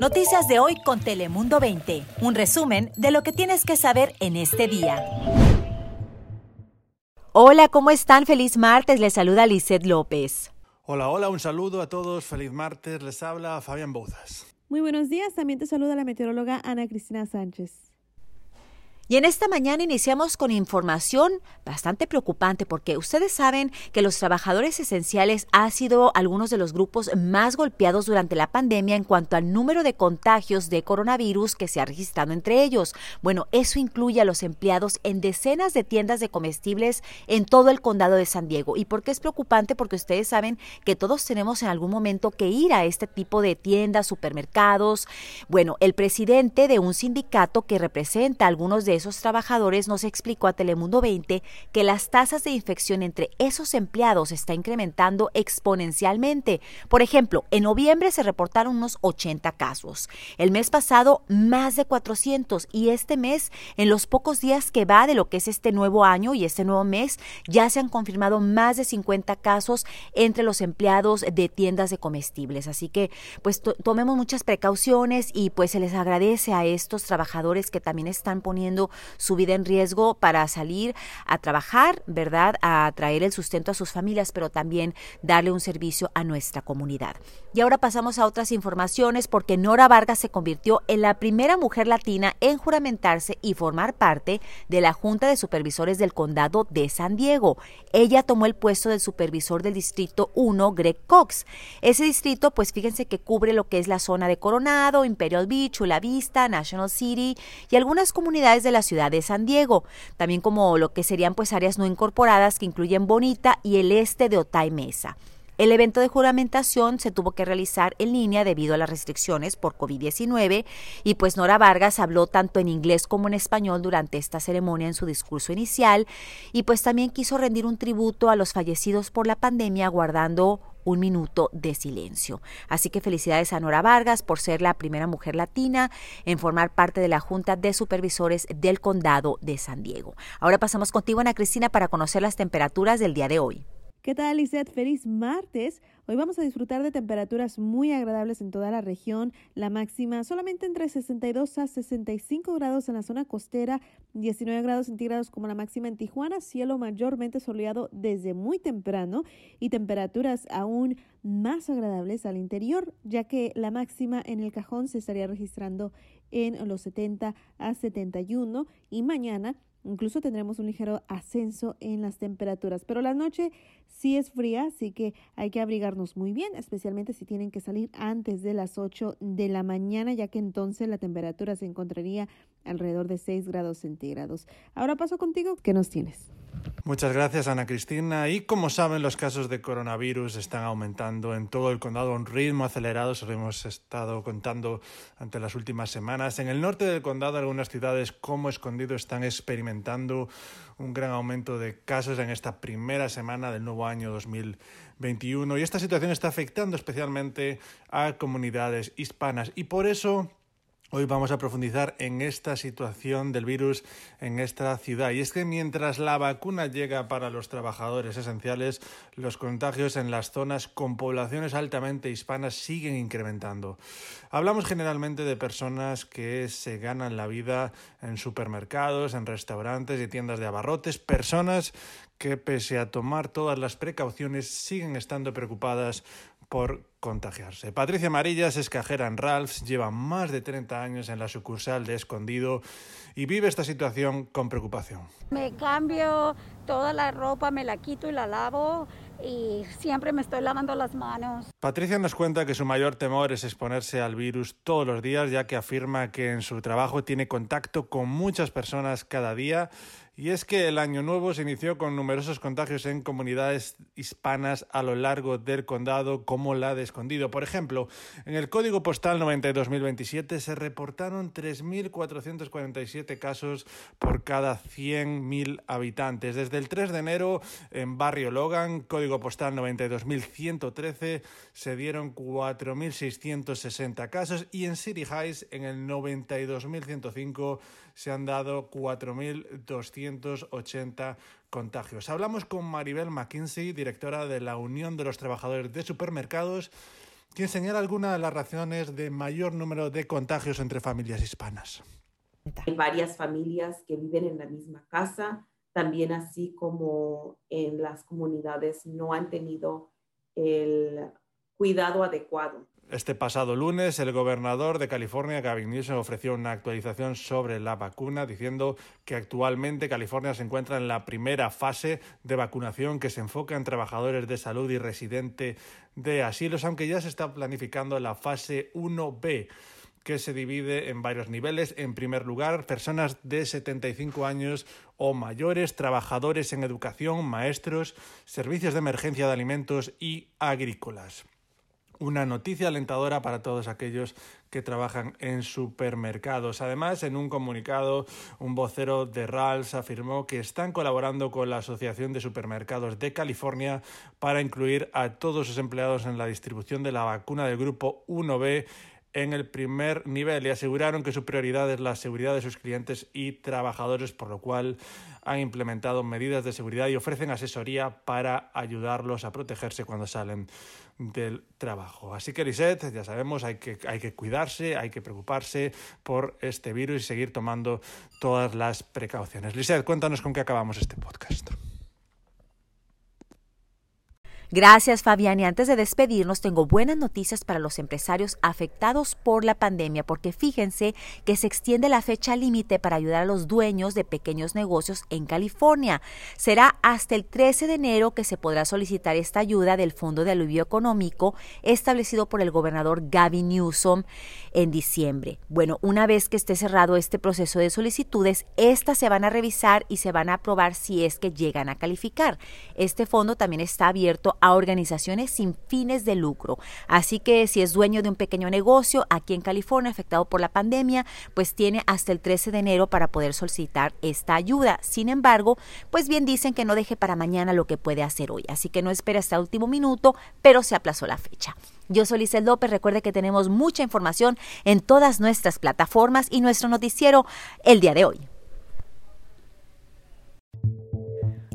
Noticias de hoy con Telemundo 20. Un resumen de lo que tienes que saber en este día. Hola, ¿cómo están? Feliz martes. Les saluda Lizeth López. Hola, hola, un saludo a todos. Feliz martes. Les habla Fabián Bouzas. Muy buenos días. También te saluda la meteoróloga Ana Cristina Sánchez. Y en esta mañana iniciamos con información bastante preocupante porque ustedes saben que los trabajadores esenciales han sido algunos de los grupos más golpeados durante la pandemia en cuanto al número de contagios de coronavirus que se ha registrado entre ellos. Bueno, eso incluye a los empleados en decenas de tiendas de comestibles en todo el condado de San Diego. ¿Y por qué es preocupante? Porque ustedes saben que todos tenemos en algún momento que ir a este tipo de tiendas, supermercados. Bueno, el presidente de un sindicato que representa a algunos de esos trabajadores nos explicó a Telemundo 20 que las tasas de infección entre esos empleados está incrementando exponencialmente. Por ejemplo, en noviembre se reportaron unos 80 casos, el mes pasado más de 400 y este mes, en los pocos días que va de lo que es este nuevo año y este nuevo mes, ya se han confirmado más de 50 casos entre los empleados de tiendas de comestibles. Así que, pues tomemos muchas precauciones y pues se les agradece a estos trabajadores que también están poniendo su vida en riesgo para salir a trabajar, ¿verdad? A traer el sustento a sus familias, pero también darle un servicio a nuestra comunidad. Y ahora pasamos a otras informaciones porque Nora Vargas se convirtió en la primera mujer latina en juramentarse y formar parte de la Junta de Supervisores del Condado de San Diego. Ella tomó el puesto del supervisor del Distrito 1, Greg Cox. Ese distrito, pues fíjense que cubre lo que es la zona de Coronado, Imperial Beach, La Vista, National City y algunas comunidades de la ciudad de San Diego, también como lo que serían pues áreas no incorporadas que incluyen Bonita y el este de Otay Mesa. El evento de juramentación se tuvo que realizar en línea debido a las restricciones por COVID-19 y pues Nora Vargas habló tanto en inglés como en español durante esta ceremonia en su discurso inicial y pues también quiso rendir un tributo a los fallecidos por la pandemia guardando un minuto de silencio. Así que felicidades a Nora Vargas por ser la primera mujer latina en formar parte de la Junta de Supervisores del Condado de San Diego. Ahora pasamos contigo, Ana Cristina, para conocer las temperaturas del día de hoy. ¿Qué tal, Lizeth? Feliz martes. Hoy vamos a disfrutar de temperaturas muy agradables en toda la región. La máxima solamente entre 62 a 65 grados en la zona costera, 19 grados centígrados como la máxima en Tijuana, cielo mayormente soleado desde muy temprano y temperaturas aún más agradables al interior, ya que la máxima en el cajón se estaría registrando en los 70 a 71 y mañana Incluso tendremos un ligero ascenso en las temperaturas, pero la noche sí es fría, así que hay que abrigarnos muy bien, especialmente si tienen que salir antes de las 8 de la mañana, ya que entonces la temperatura se encontraría alrededor de 6 grados centígrados. Ahora paso contigo, ¿qué nos tienes? Muchas gracias, Ana Cristina. Y como saben, los casos de coronavirus están aumentando en todo el condado a un ritmo acelerado, se lo hemos estado contando ante las últimas semanas. En el norte del condado, algunas ciudades como Escondido están experimentando un gran aumento de casos en esta primera semana del nuevo año 2021. Y esta situación está afectando especialmente a comunidades hispanas. Y por eso Hoy vamos a profundizar en esta situación del virus en esta ciudad. Y es que mientras la vacuna llega para los trabajadores esenciales, los contagios en las zonas con poblaciones altamente hispanas siguen incrementando. Hablamos generalmente de personas que se ganan la vida en supermercados, en restaurantes y tiendas de abarrotes, personas que pese a tomar todas las precauciones siguen estando preocupadas por contagiarse. Patricia Amarillas es cajera en Ralphs, lleva más de 30 años en la sucursal de Escondido y vive esta situación con preocupación. Me cambio toda la ropa, me la quito y la lavo y siempre me estoy lavando las manos. Patricia nos cuenta que su mayor temor es exponerse al virus todos los días, ya que afirma que en su trabajo tiene contacto con muchas personas cada día y es que el año nuevo se inició con numerosos contagios en comunidades hispanas a lo largo del condado, como la de Escondido. Por ejemplo, en el código postal 92.027 se reportaron 3.447 casos por cada 100.000 habitantes. Desde el 3 de enero, en Barrio Logan, código postal 92.113, se dieron 4.660 casos y en City Heights, en el 92.105, se han dado 4.280 contagios. Hablamos con Maribel McKinsey, directora de la Unión de los Trabajadores de Supermercados, quien señala algunas de las razones de mayor número de contagios entre familias hispanas. Hay varias familias que viven en la misma casa, también así como en las comunidades no han tenido el cuidado adecuado. Este pasado lunes, el gobernador de California, Gavin Newsom, ofreció una actualización sobre la vacuna, diciendo que actualmente California se encuentra en la primera fase de vacunación que se enfoca en trabajadores de salud y residentes de asilos, aunque ya se está planificando la fase 1B que se divide en varios niveles. En primer lugar, personas de 75 años o mayores, trabajadores en educación, maestros, servicios de emergencia de alimentos y agrícolas una noticia alentadora para todos aquellos que trabajan en supermercados. Además, en un comunicado, un vocero de RALS afirmó que están colaborando con la Asociación de Supermercados de California para incluir a todos sus empleados en la distribución de la vacuna del grupo 1B en el primer nivel y aseguraron que su prioridad es la seguridad de sus clientes y trabajadores, por lo cual han implementado medidas de seguridad y ofrecen asesoría para ayudarlos a protegerse cuando salen del trabajo. Así que, Lisette, ya sabemos, hay que, hay que cuidarse, hay que preocuparse por este virus y seguir tomando todas las precauciones. Lisette, cuéntanos con qué acabamos este podcast. Gracias, Fabián. Y antes de despedirnos, tengo buenas noticias para los empresarios afectados por la pandemia, porque fíjense que se extiende la fecha límite para ayudar a los dueños de pequeños negocios en California. Será hasta el 13 de enero que se podrá solicitar esta ayuda del Fondo de Alivio Económico establecido por el gobernador Gavin Newsom en diciembre. Bueno, una vez que esté cerrado este proceso de solicitudes, estas se van a revisar y se van a aprobar si es que llegan a calificar. Este fondo también está abierto a organizaciones sin fines de lucro. Así que si es dueño de un pequeño negocio aquí en California afectado por la pandemia, pues tiene hasta el 13 de enero para poder solicitar esta ayuda. Sin embargo, pues bien dicen que no deje para mañana lo que puede hacer hoy. Así que no espera hasta el último minuto, pero se aplazó la fecha. Yo soy Lizel López. Recuerde que tenemos mucha información en todas nuestras plataformas y nuestro noticiero el día de hoy.